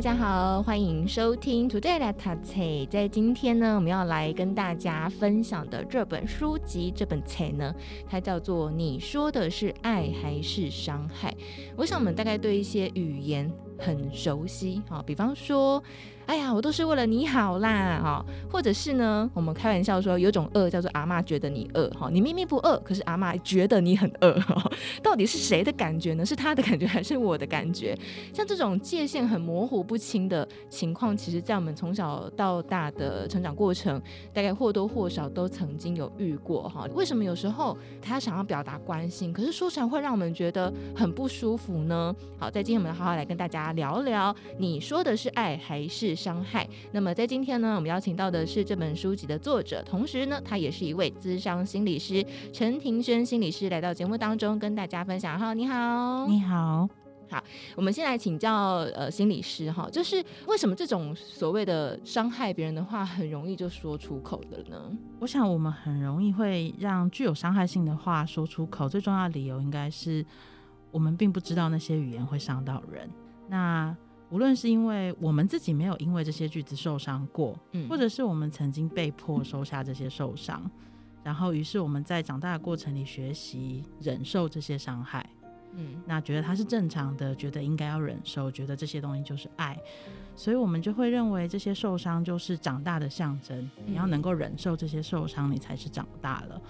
大家好，欢迎收听 Today Let's Talk。在今天呢，我们要来跟大家分享的这本书籍，这本册呢，它叫做《你说的是爱还是伤害》。我想我们大概对一些语言很熟悉，好，比方说。哎呀，我都是为了你好啦，哈，或者是呢，我们开玩笑说，有种饿叫做阿妈觉得你饿，哈，你明明不饿，可是阿妈觉得你很饿，哈，到底是谁的感觉呢？是他的感觉还是我的感觉？像这种界限很模糊不清的情况，其实，在我们从小到大的成长过程，大概或多或少都曾经有遇过，哈。为什么有时候他想要表达关心，可是说出来会让我们觉得很不舒服呢？好，在今天我们好好来跟大家聊聊，你说的是爱还是伤害。那么在今天呢，我们邀请到的是这本书籍的作者，同时呢，他也是一位资商心理师陈庭轩心理师，来到节目当中跟大家分享。哈，你好，你好，好，我们先来请教呃心理师哈，就是为什么这种所谓的伤害别人的话很容易就说出口的呢？我想我们很容易会让具有伤害性的话说出口，最重要的理由应该是我们并不知道那些语言会伤到人。那无论是因为我们自己没有因为这些句子受伤过，嗯，或者是我们曾经被迫收下这些受伤，然后于是我们在长大的过程里学习忍受这些伤害，嗯，那觉得它是正常的，觉得应该要忍受，觉得这些东西就是爱，所以我们就会认为这些受伤就是长大的象征，你要能够忍受这些受伤，你才是长大了。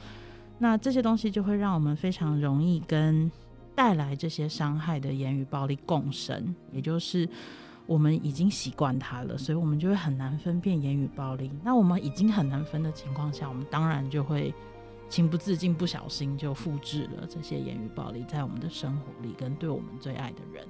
那这些东西就会让我们非常容易跟。带来这些伤害的言语暴力共生，也就是我们已经习惯它了，所以我们就会很难分辨言语暴力。那我们已经很难分的情况下，我们当然就会情不自禁、不小心就复制了这些言语暴力在我们的生活里，跟对我们最爱的人。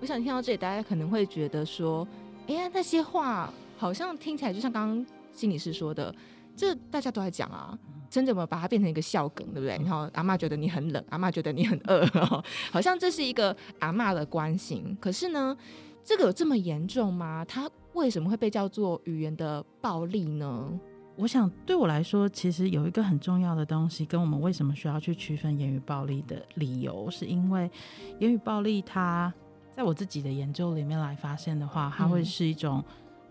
我想听到这里，大家可能会觉得说：“哎呀，那些话好像听起来就像刚刚心理师说的，这大家都在讲啊。”真的有没有把它变成一个笑梗，对不对？然后阿妈觉得你很冷，阿妈觉得你很饿，好像这是一个阿妈的关心。可是呢，这个有这么严重吗？它为什么会被叫做语言的暴力呢？我想对我来说，其实有一个很重要的东西，跟我们为什么需要去区分言语暴力的理由，是因为言语暴力它在我自己的研究里面来发现的话，它会是一种。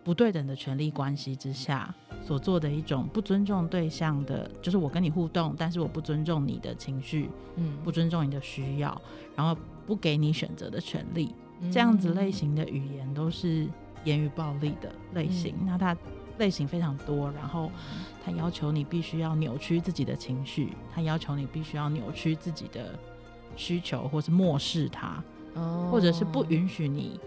不对等的权利关系之下所做的一种不尊重对象的，就是我跟你互动，但是我不尊重你的情绪，嗯，不尊重你的需要，然后不给你选择的权利，这样子类型的语言都是言语暴力的类型。那它类型非常多，然后它要求你必须要扭曲自己的情绪，它要求你必须要扭曲自己的需求，或是漠视它，或者是不允许你。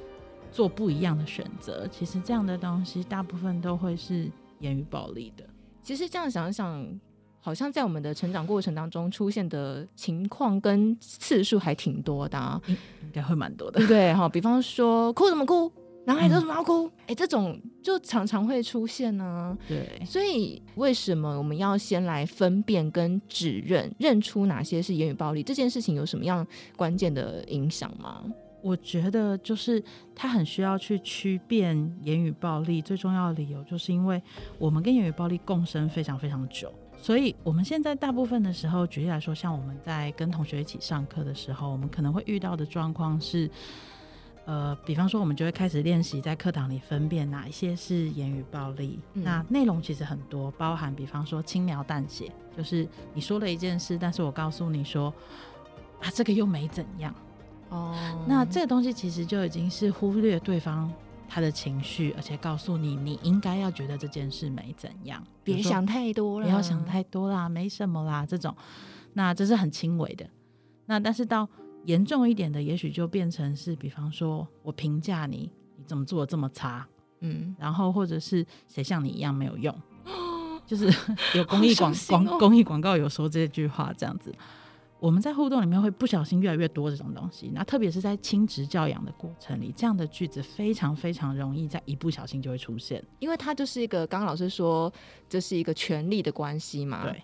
做不一样的选择，其实这样的东西大部分都会是言语暴力的。其实这样想想，好像在我们的成长过程当中出现的情况跟次数还挺多的啊，应该会蛮多的。对 哈，比方说哭什么哭，男孩子为什么要哭？哎、嗯，这种就常常会出现呢、啊。对，所以为什么我们要先来分辨跟指认，认出哪些是言语暴力？这件事情有什么样关键的影响吗？我觉得就是他很需要去区辨言语暴力，最重要的理由就是因为我们跟言语暴力共生非常非常久，所以我们现在大部分的时候，举例来说，像我们在跟同学一起上课的时候，我们可能会遇到的状况是，呃，比方说我们就会开始练习在课堂里分辨哪一些是言语暴力，嗯、那内容其实很多，包含比方说轻描淡写，就是你说了一件事，但是我告诉你说啊，这个又没怎样。哦，那这个东西其实就已经是忽略对方他的情绪，而且告诉你你应该要觉得这件事没怎样，别想太多了，不要想太多啦，没什么啦，这种，那这是很轻微的。那但是到严重一点的，也许就变成是，比方说我评价你，你怎么做的这么差，嗯，然后或者是谁像你一样没有用，就是 有公益广广、哦、公益广告有说这句话这样子。我们在互动里面会不小心越来越多这种东西，那特别是在亲职教养的过程里，这样的句子非常非常容易在一不小心就会出现，因为它就是一个刚刚老师说这是一个权力的关系嘛，对，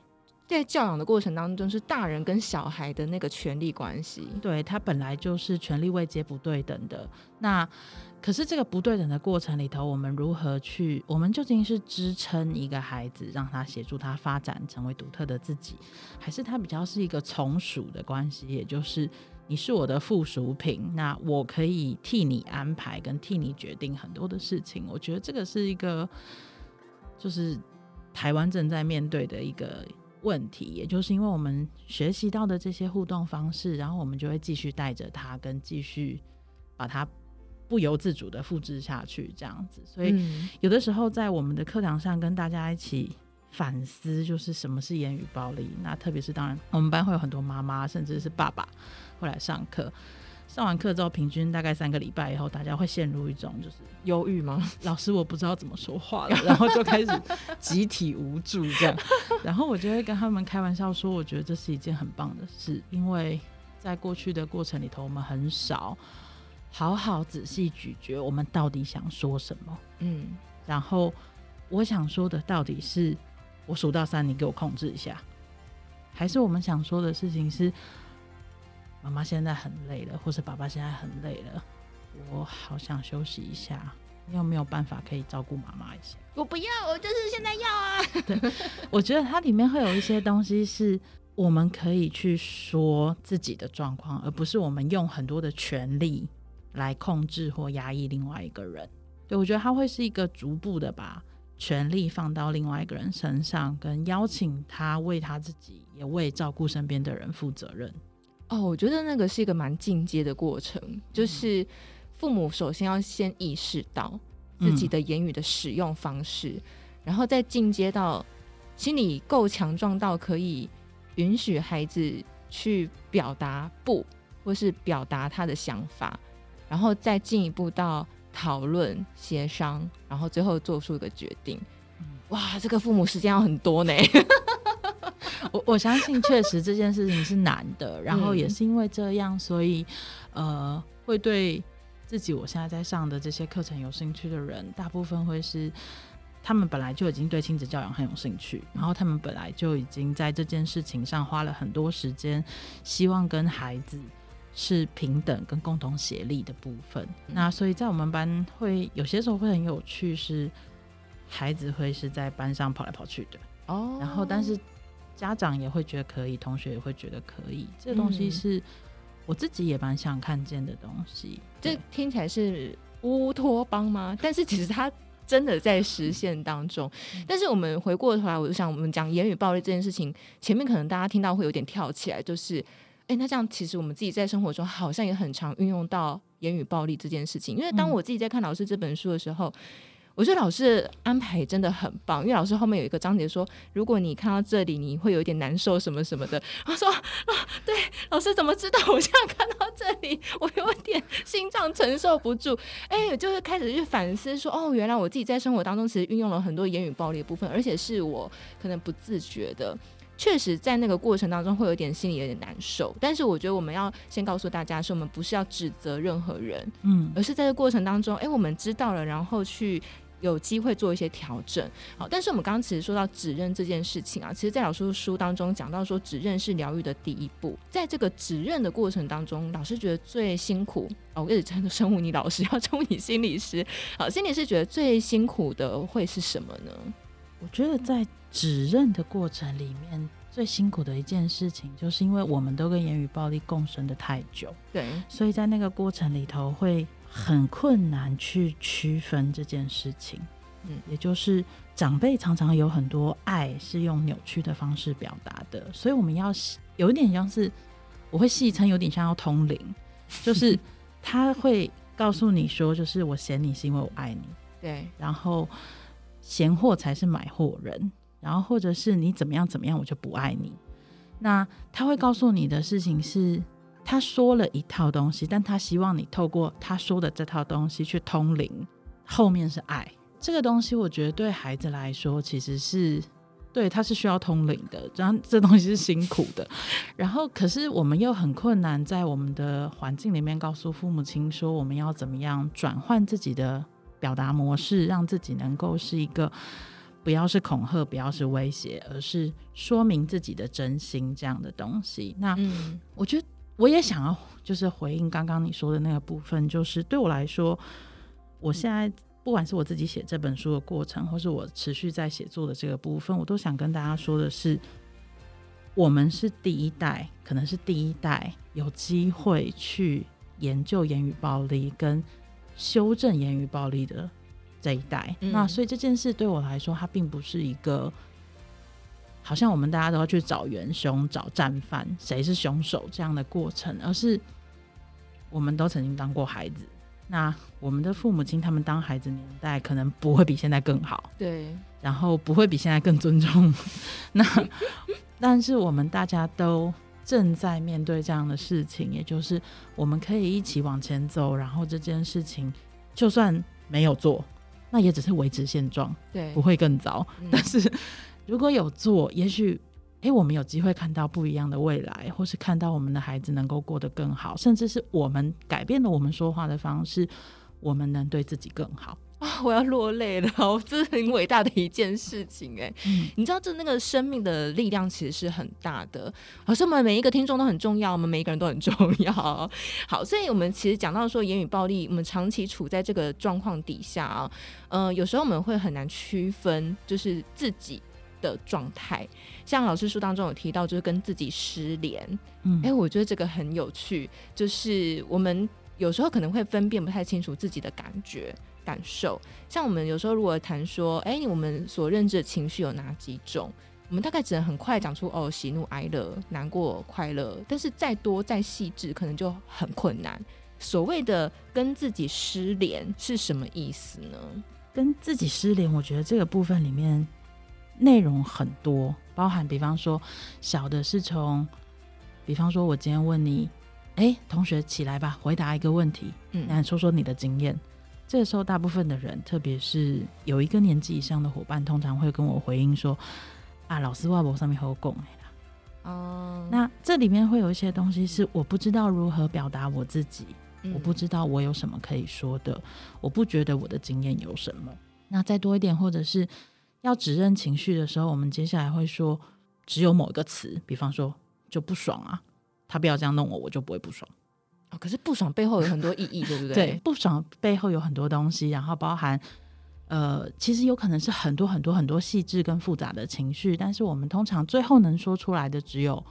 在教养的过程当中，是大人跟小孩的那个权力关系。对，他本来就是权力位阶不对等的。那可是这个不对等的过程里头，我们如何去？我们究竟是支撑一个孩子，让他协助他发展成为独特的自己，还是他比较是一个从属的关系？也就是你是我的附属品，那我可以替你安排跟替你决定很多的事情。我觉得这个是一个，就是台湾正在面对的一个。问题，也就是因为我们学习到的这些互动方式，然后我们就会继续带着他，跟继续把他不由自主的复制下去，这样子。所以有的时候在我们的课堂上跟大家一起反思，就是什么是言语暴力。那特别是当然，我们班会有很多妈妈，甚至是爸爸会来上课。上完课之后，平均大概三个礼拜以后，大家会陷入一种就是忧郁吗？老师，我不知道怎么说话了，然后就开始集体无助这样。然后我就会跟他们开玩笑说，我觉得这是一件很棒的事，因为在过去的过程里头，我们很少好好仔细咀嚼我们到底想说什么。嗯，然后我想说的到底是我数到三，你给我控制一下，还是我们想说的事情是？妈妈现在很累了，或是爸爸现在很累了，我好想休息一下。你有没有办法可以照顾妈妈一下？我不要，我就是现在要啊。对，我觉得它里面会有一些东西是我们可以去说自己的状况，而不是我们用很多的权力来控制或压抑另外一个人。对，我觉得他会是一个逐步的把权力放到另外一个人身上，跟邀请他为他自己，也为照顾身边的人负责任。哦，我觉得那个是一个蛮进阶的过程，就是父母首先要先意识到自己的言语的使用方式，嗯、然后再进阶到心理够强壮到可以允许孩子去表达不，或是表达他的想法，然后再进一步到讨论协商，然后最后做出一个决定。哇，这个父母时间要很多呢。我我相信，确实这件事情是难的。然后也是因为这样，所以呃，会对自己我现在在上的这些课程有兴趣的人，大部分会是他们本来就已经对亲子教养很有兴趣，然后他们本来就已经在这件事情上花了很多时间，希望跟孩子是平等跟共同协力的部分。那所以在我们班会有些时候会很有趣，是孩子会是在班上跑来跑去的哦，然后但是。家长也会觉得可以，同学也会觉得可以。这个东西是我自己也蛮想看见的东西。这听起来是乌托邦吗？但是其实它真的在实现当中。但是我们回过头来，我就想，我们讲言语暴力这件事情，前面可能大家听到会有点跳起来，就是，哎，那这样其实我们自己在生活中好像也很常运用到言语暴力这件事情。因为当我自己在看老师这本书的时候。我觉得老师安排真的很棒，因为老师后面有一个章节说，如果你看到这里，你会有一点难受什么什么的。我说啊，对，老师怎么知道？我现在看到这里，我有点心脏承受不住。哎，就是开始去反思说，哦，原来我自己在生活当中其实运用了很多言语暴力的部分，而且是我可能不自觉的。确实，在那个过程当中会有点心里有点难受，但是我觉得我们要先告诉大家，是我们不是要指责任何人，嗯，而是在这过程当中，哎，我们知道了，然后去。有机会做一些调整，好，但是我们刚刚其实说到指认这件事情啊，其实，在老师的书当中讲到说，指认是疗愈的第一步。在这个指认的过程当中，老师觉得最辛苦哦，我一直称呼称呼你老师，要称呼你心理师。好，心理师觉得最辛苦的会是什么呢？我觉得在指认的过程里面，最辛苦的一件事情，就是因为我们都跟言语暴力共生的太久，对，所以在那个过程里头会。很困难去区分这件事情，嗯，也就是长辈常常有很多爱是用扭曲的方式表达的，所以我们要有一点像是，我会戏称有点像要通灵，就是 他会告诉你说，就是我嫌你是因为我爱你，对，然后闲货才是买货人，然后或者是你怎么样怎么样，我就不爱你。那他会告诉你的事情是。他说了一套东西，但他希望你透过他说的这套东西去通灵，后面是爱。这个东西，我觉得对孩子来说，其实是对他是需要通灵的，然后这东西是辛苦的。然后，可是我们又很困难，在我们的环境里面告诉父母亲说，我们要怎么样转换自己的表达模式，让自己能够是一个。不要是恐吓，不要是威胁，而是说明自己的真心这样的东西。那、嗯、我觉得我也想要就是回应刚刚你说的那个部分，就是对我来说，我现在不管是我自己写这本书的过程，或是我持续在写作的这个部分，我都想跟大家说的是，我们是第一代，可能是第一代有机会去研究言语暴力跟修正言语暴力的。这一代，嗯、那所以这件事对我来说，它并不是一个好像我们大家都要去找元凶、找战犯，谁是凶手这样的过程，而是我们都曾经当过孩子。那我们的父母亲他们当孩子年代，可能不会比现在更好，对，然后不会比现在更尊重。那 但是我们大家都正在面对这样的事情，也就是我们可以一起往前走，然后这件事情就算没有做。那也只是维持现状，对，不会更糟。嗯、但是如果有做，也许，诶、欸，我们有机会看到不一样的未来，或是看到我们的孩子能够过得更好，甚至是我们改变了我们说话的方式，我们能对自己更好。啊！我要落泪了，这是很伟大的一件事情哎。嗯、你知道，这那个生命的力量其实是很大的，好像我们每一个听众都很重要，我们每一个人都很重要。好，所以我们其实讲到说言语暴力，我们长期处在这个状况底下啊，呃，有时候我们会很难区分，就是自己的状态。像老师书当中有提到，就是跟自己失联。嗯，哎，我觉得这个很有趣，就是我们有时候可能会分辨不太清楚自己的感觉。感受，像我们有时候如果谈说，哎、欸，我们所认知的情绪有哪几种？我们大概只能很快讲出哦，喜怒哀乐、难过、快乐。但是再多再细致，可能就很困难。所谓的跟自己失联是什么意思呢？跟自己失联，我觉得这个部分里面内容很多，包含比方说小的是从，比方说我今天问你，哎、欸，同学起来吧，回答一个问题，嗯，来说说你的经验。这个时候，大部分的人，特别是有一个年纪以上的伙伴，通常会跟我回应说：“啊，老师，外婆上面好讲的啦。”哦，那这里面会有一些东西是我不知道如何表达我自己，嗯、我不知道我有什么可以说的，我不觉得我的经验有什么。那再多一点，或者是要指认情绪的时候，我们接下来会说只有某一个词，比方说就不爽啊，他不要这样弄我，我就不会不爽。哦，可是不爽背后有很多意义，对不对？对，不爽背后有很多东西，然后包含，呃，其实有可能是很多很多很多细致跟复杂的情绪，但是我们通常最后能说出来的只有，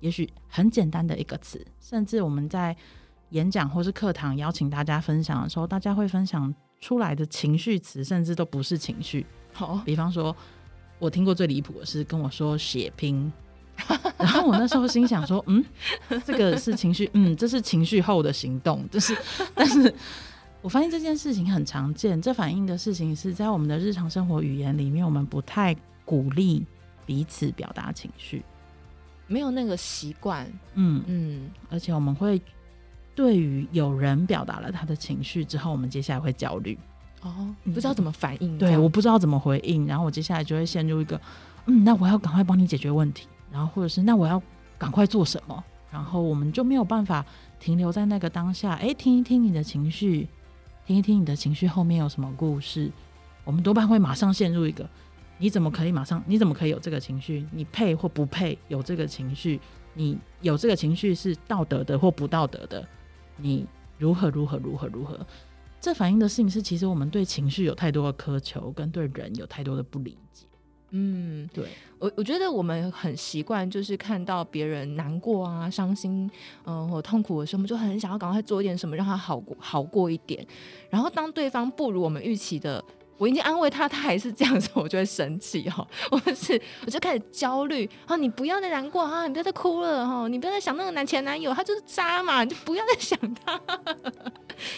也许很简单的一个词，甚至我们在演讲或是课堂邀请大家分享的时候，大家会分享出来的情绪词，甚至都不是情绪。好，比方说，我听过最离谱的是跟我说血拼。然后我那时候心想说，嗯，这个是情绪，嗯，这是情绪后的行动，就是，但是我发现这件事情很常见，这反映的事情是在我们的日常生活语言里面，我们不太鼓励彼此表达情绪，没有那个习惯，嗯。嗯，而且我们会对于有人表达了他的情绪之后，我们接下来会焦虑，哦，你不知道怎么反应，对，我不知道怎么回应，然后我接下来就会陷入一个，嗯，那我要赶快帮你解决问题。然后，或者是那我要赶快做什么？然后我们就没有办法停留在那个当下。哎，听一听你的情绪，听一听你的情绪后面有什么故事。我们多半会马上陷入一个：你怎么可以马上？你怎么可以有这个情绪？你配或不配有这个情绪？你有这个情绪是道德的或不道德的？你如何如何如何如何？这反映的事情是，其实我们对情绪有太多的苛求，跟对人有太多的不理解。嗯，对我，我觉得我们很习惯，就是看到别人难过啊、伤心，嗯、呃，或痛苦的时候，我们就很想要赶快做一点什么，让他好过、好过一点。然后当对方不如我们预期的，我已经安慰他，他还是这样子，我就会生气哈。我是，我就开始焦虑啊！你不要再难过哈，你不要再哭了哈，你不要再想那个男前男友，他就是渣嘛，你就不要再想他。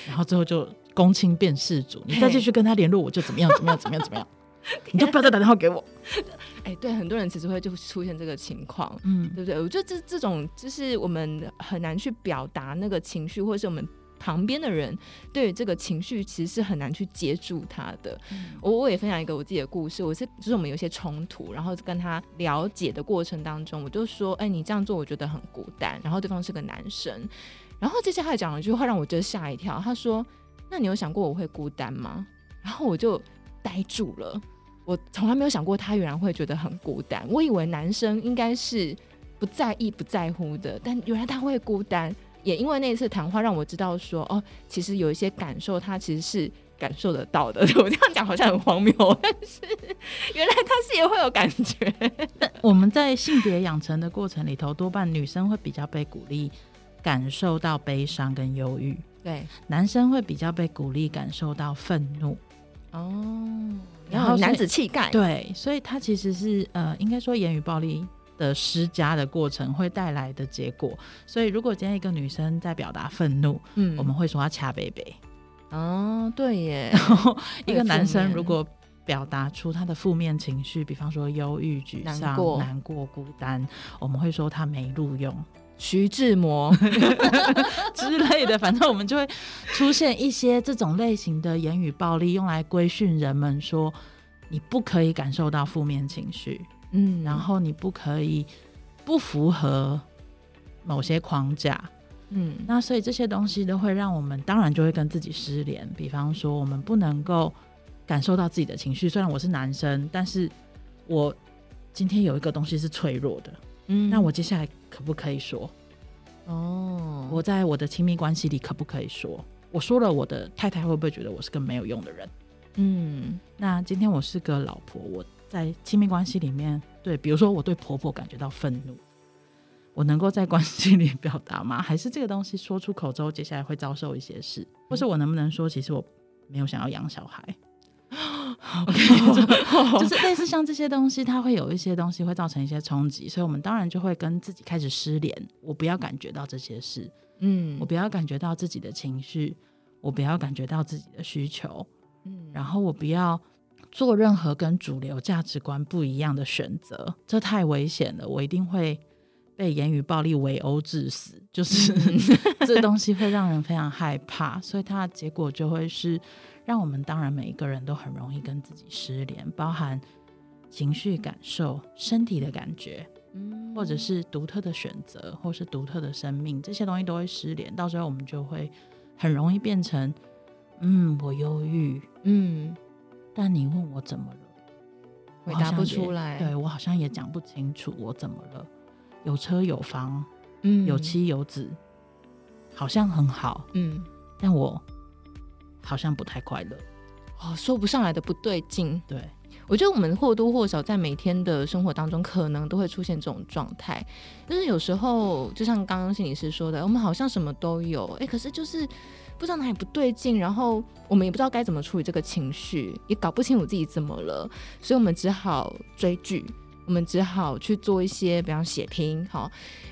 然后最后就公亲变世主，你再继续跟他联络，我就怎么样怎么样怎么样怎么样。你就不要再打电话给我。哎，对，很多人其实会就出现这个情况，嗯，对不对？我觉得这这种就是我们很难去表达那个情绪，或者是我们旁边的人对于这个情绪其实是很难去接住他的。嗯、我我也分享一个我自己的故事，我是就是我们有些冲突，然后跟他了解的过程当中，我就说，哎，你这样做我觉得很孤单。然后对方是个男生，然后接下来讲了一句话让我觉得吓一跳，他说：“那你有想过我会孤单吗？”然后我就呆住了。我从来没有想过他原来会觉得很孤单。我以为男生应该是不在意、不在乎的，但原来他会孤单。也因为那一次谈话，让我知道说，哦，其实有一些感受，他其实是感受得到的。我这样讲好像很荒谬，但是 原来他是也会有感觉。我们在性别养成的过程里头，多半女生会比较被鼓励感受到悲伤跟忧郁，对，男生会比较被鼓励感受到愤怒。哦，然后男子气概，对，所以他其实是呃，应该说言语暴力的施加的过程会带来的结果。所以如果今天一个女生在表达愤怒，嗯，我们会说她掐贝贝。哦，对耶。然后 一个男生如果表达出他的负面情绪，比方说忧郁、沮丧、难过、难过、孤单，我们会说他没录用。徐志摩 之类的，反正我们就会出现一些这种类型的言语暴力，用来规训人们说你不可以感受到负面情绪，嗯，然后你不可以不符合某些框架，嗯，那所以这些东西都会让我们当然就会跟自己失联。比方说，我们不能够感受到自己的情绪，虽然我是男生，但是我今天有一个东西是脆弱的。嗯，那我接下来可不可以说？哦，我在我的亲密关系里可不可以说？我说了，我的太太会不会觉得我是个没有用的人？嗯，那今天我是个老婆，我在亲密关系里面，对，比如说我对婆婆感觉到愤怒，我能够在关系里表达吗？还是这个东西说出口之后，接下来会遭受一些事？或是我能不能说，其实我没有想要养小孩 OK，就是类似像这些东西，它会有一些东西会造成一些冲击，所以我们当然就会跟自己开始失联。我不要感觉到这些事，嗯，我不要感觉到自己的情绪，我不要感觉到自己的需求，嗯，然后我不要做任何跟主流价值观不一样的选择，这太危险了，我一定会被言语暴力围殴致死。就是 这东西会让人非常害怕，所以它的结果就会是。让我们当然每一个人都很容易跟自己失联，包含情绪感受、身体的感觉，嗯，或者是独特的选择，或是独特的生命，这些东西都会失联。到时候我们就会很容易变成，嗯，我忧郁，嗯，但你问我怎么了，回答不出来，对，我好像也讲不清楚我怎么了。有车有房，嗯，有妻有子，好像很好，嗯，但我。好像不太快乐哦，说不上来的不对劲。对，我觉得我们或多或少在每天的生活当中，可能都会出现这种状态。但是有时候，就像刚刚心理师说的，我们好像什么都有，哎，可是就是不知道哪里不对劲，然后我们也不知道该怎么处理这个情绪，也搞不清楚自己怎么了，所以我们只好追剧，我们只好去做一些，比方写拼，好，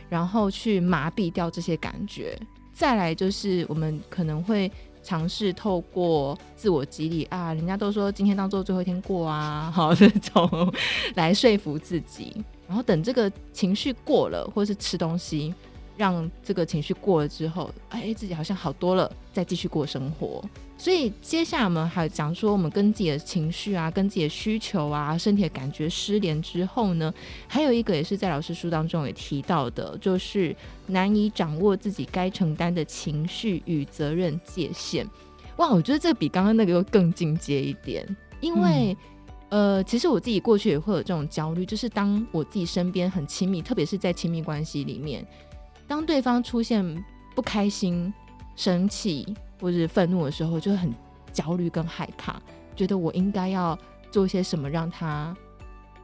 然后去麻痹掉这些感觉。再来就是我们可能会。尝试透过自我激励啊，人家都说今天当做最后一天过啊，好这种来说服自己，然后等这个情绪过了，或是吃东西。让这个情绪过了之后，哎，自己好像好多了，再继续过生活。所以接下来我们还讲说，我们跟自己的情绪啊、跟自己的需求啊、身体的感觉失联之后呢，还有一个也是在老师书当中也提到的，就是难以掌握自己该承担的情绪与责任界限。哇，我觉得这个比刚刚那个又更进阶一点，因为、嗯、呃，其实我自己过去也会有这种焦虑，就是当我自己身边很亲密，特别是在亲密关系里面。当对方出现不开心、生气或者愤怒的时候，就很焦虑跟害怕，觉得我应该要做些什么让他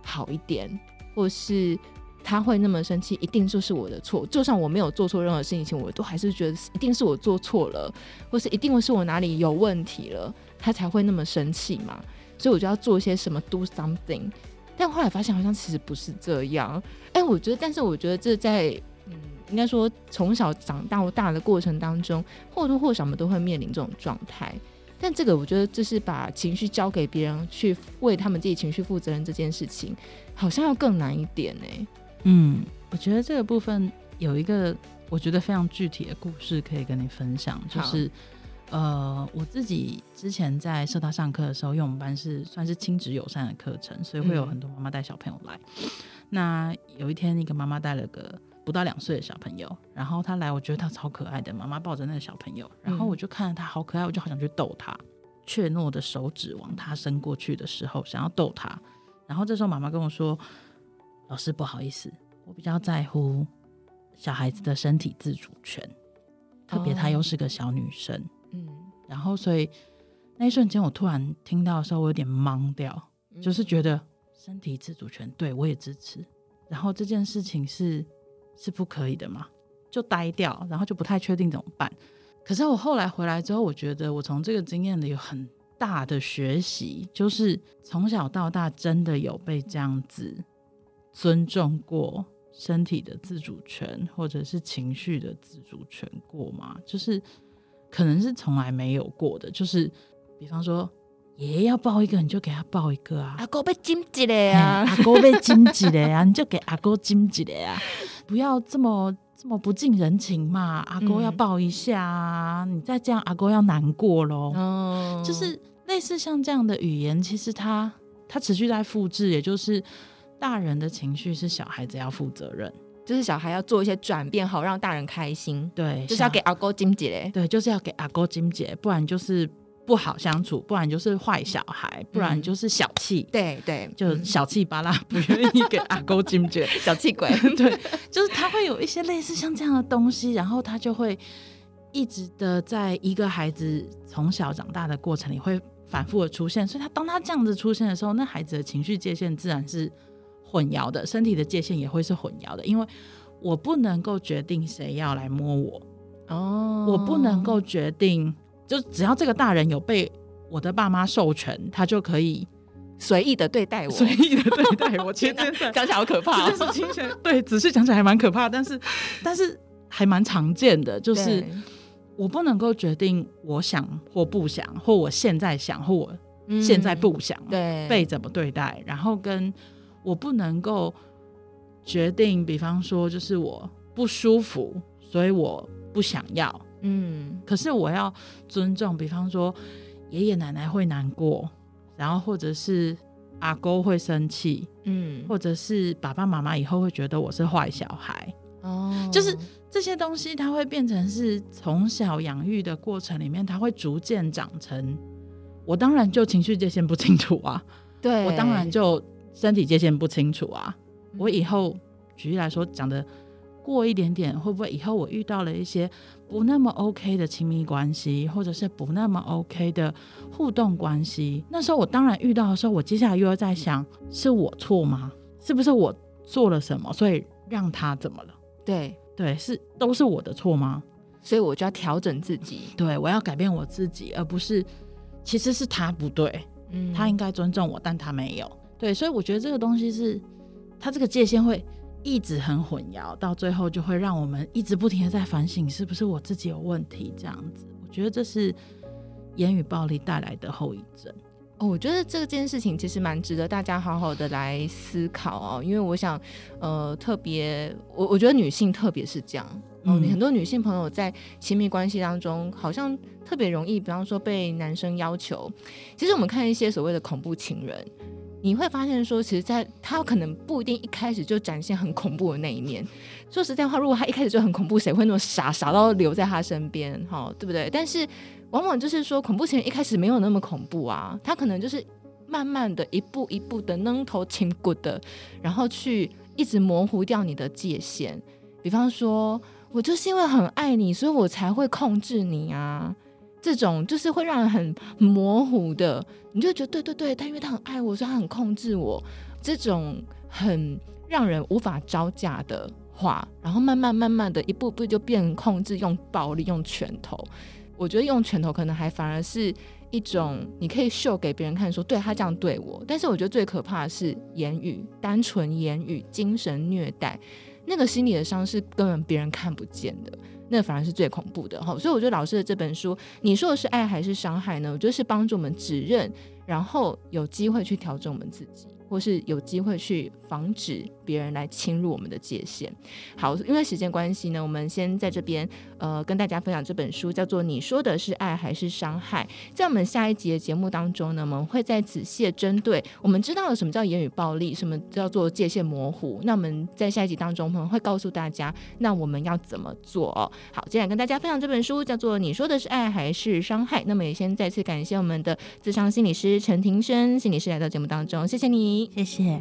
好一点，或是他会那么生气，一定就是我的错。就算我没有做错任何事情，我都还是觉得一定是我做错了，或是一定是我哪里有问题了，他才会那么生气嘛。所以我就要做些什么，do something。但后来发现好像其实不是这样。哎、我觉得，但是我觉得这在。应该说，从小长到大的过程当中，或多或少我们都会面临这种状态。但这个，我觉得这是把情绪交给别人去为他们自己情绪负责任这件事情，好像要更难一点呢。嗯，我觉得这个部分有一个我觉得非常具体的故事可以跟你分享，就是呃，我自己之前在社大上课的时候，因为我们班是算是亲子友善的课程，所以会有很多妈妈带小朋友来。嗯、那有一天，一个妈妈带了个。不到两岁的小朋友，然后他来，我觉得他超可爱的，妈妈抱着那个小朋友，然后我就看着他好可爱，我就好想去逗他。怯懦的手指往他伸过去的时候，想要逗他，然后这时候妈妈跟我说：“老师不好意思，我比较在乎小孩子的身体自主权，特别她又是个小女生。”嗯，然后所以那一瞬间我突然听到的时候，我有点懵掉，就是觉得身体自主权，对，我也支持。然后这件事情是是不可以的嘛？就呆掉，然后就不太确定怎么办。可是我后来回来之后，我觉得我从这个经验里有很大的学习，就是从小到大真的有被这样子尊重过身体的自主权，或者是情绪的自主权过吗？就是可能是从来没有过的。就是比方说，爷爷要抱一个，你就给他抱一个啊。阿哥被亲一个啊，阿哥被亲一个啊，你就给阿哥亲一个啊，不要这么。这么不近人情嘛？阿哥要抱一下啊！嗯、你再这样，阿哥要难过喽。哦，就是类似像这样的语言，其实它它持续在复制，也就是大人的情绪是小孩子要负责任，就是小孩要做一些转变，好让大人开心。对，就是要给阿哥金姐。对，就是要给阿哥金姐，不然就是。不好相处，不然就是坏小孩，不然就是小气、嗯。对对，就小气巴拉，不愿意给阿公金爵，小气鬼。对，就是他会有一些类似像这样的东西，然后他就会一直的在一个孩子从小长大的过程里会反复的出现。所以他当他这样子出现的时候，那孩子的情绪界限自然是混淆的，身体的界限也会是混淆的，因为我不能够决定谁要来摸我哦，我不能够决定。就只要这个大人有被我的爸妈授权，他就可以随意的对待我，随意的对待我。其实讲起来好可怕，就是听起来对，仔细讲起来还蛮可怕，但是但是还蛮常见的，就是我不能够决定我想或不想，或我现在想或我现在不想，对，被怎么对待，然后跟我不能够决定，比方说就是我不舒服，所以我不想要。嗯，可是我要尊重，比方说爷爷奶奶会难过，然后或者是阿公会生气，嗯，或者是爸爸妈妈以后会觉得我是坏小孩，哦，就是这些东西，它会变成是从小养育的过程里面，它会逐渐长成。我当然就情绪界限不清楚啊，对，我当然就身体界限不清楚啊。我以后举例来说讲的过一点点，会不会以后我遇到了一些不那么 OK 的亲密关系，或者是不那么 OK 的互动关系，那时候我当然遇到的时候，我接下来又要在想，是我错吗？是不是我做了什么，所以让他怎么了？对对，是都是我的错吗？所以我就要调整自己，对，我要改变我自己，而不是其实是他不对，嗯，他应该尊重我，但他没有，对，所以我觉得这个东西是，他这个界限会。一直很混淆，到最后就会让我们一直不停的在反省，是不是我自己有问题？这样子，我觉得这是言语暴力带来的后遗症。哦，我觉得这件事情其实蛮值得大家好好的来思考哦，因为我想，呃，特别我我觉得女性特别是这样，嗯，很多女性朋友在亲密关系当中，好像特别容易，比方说被男生要求。其实我们看一些所谓的恐怖情人。你会发现说，其实，在他可能不一定一开始就展现很恐怖的那一面。说实在话，如果他一开始就很恐怖，谁会那么傻傻到留在他身边？哈，对不对？但是，往往就是说，恐怖情人一开始没有那么恐怖啊，他可能就是慢慢的一步一步的扔头轻骨的，然后去一直模糊掉你的界限。比方说，我就是因为很爱你，所以我才会控制你啊。这种就是会让人很模糊的，你就觉得对对对，他因为他很爱我，所以他很控制我。这种很让人无法招架的话，然后慢慢慢慢的一步步就变控制，用暴力，用拳头。我觉得用拳头可能还反而是一种你可以秀给别人看说，对他这样对我。但是我觉得最可怕的是言语，单纯言语，精神虐待，那个心理的伤是根本别人看不见的。那反而是最恐怖的哈，所以我觉得老师的这本书，你说的是爱还是伤害呢？我觉得是帮助我们指认，然后有机会去调整我们自己。或是有机会去防止别人来侵入我们的界限。好，因为时间关系呢，我们先在这边呃跟大家分享这本书，叫做《你说的是爱还是伤害》。在我们下一集的节目当中呢，我们会再仔细针对我们知道了什么叫言语暴力，什么叫做界限模糊。那我们在下一集当中，我们会告诉大家，那我们要怎么做。好，接下来跟大家分享这本书，叫做《你说的是爱还是伤害》。那么也先再次感谢我们的智商心理师陈庭生心理师来到节目当中，谢谢你，谢谢。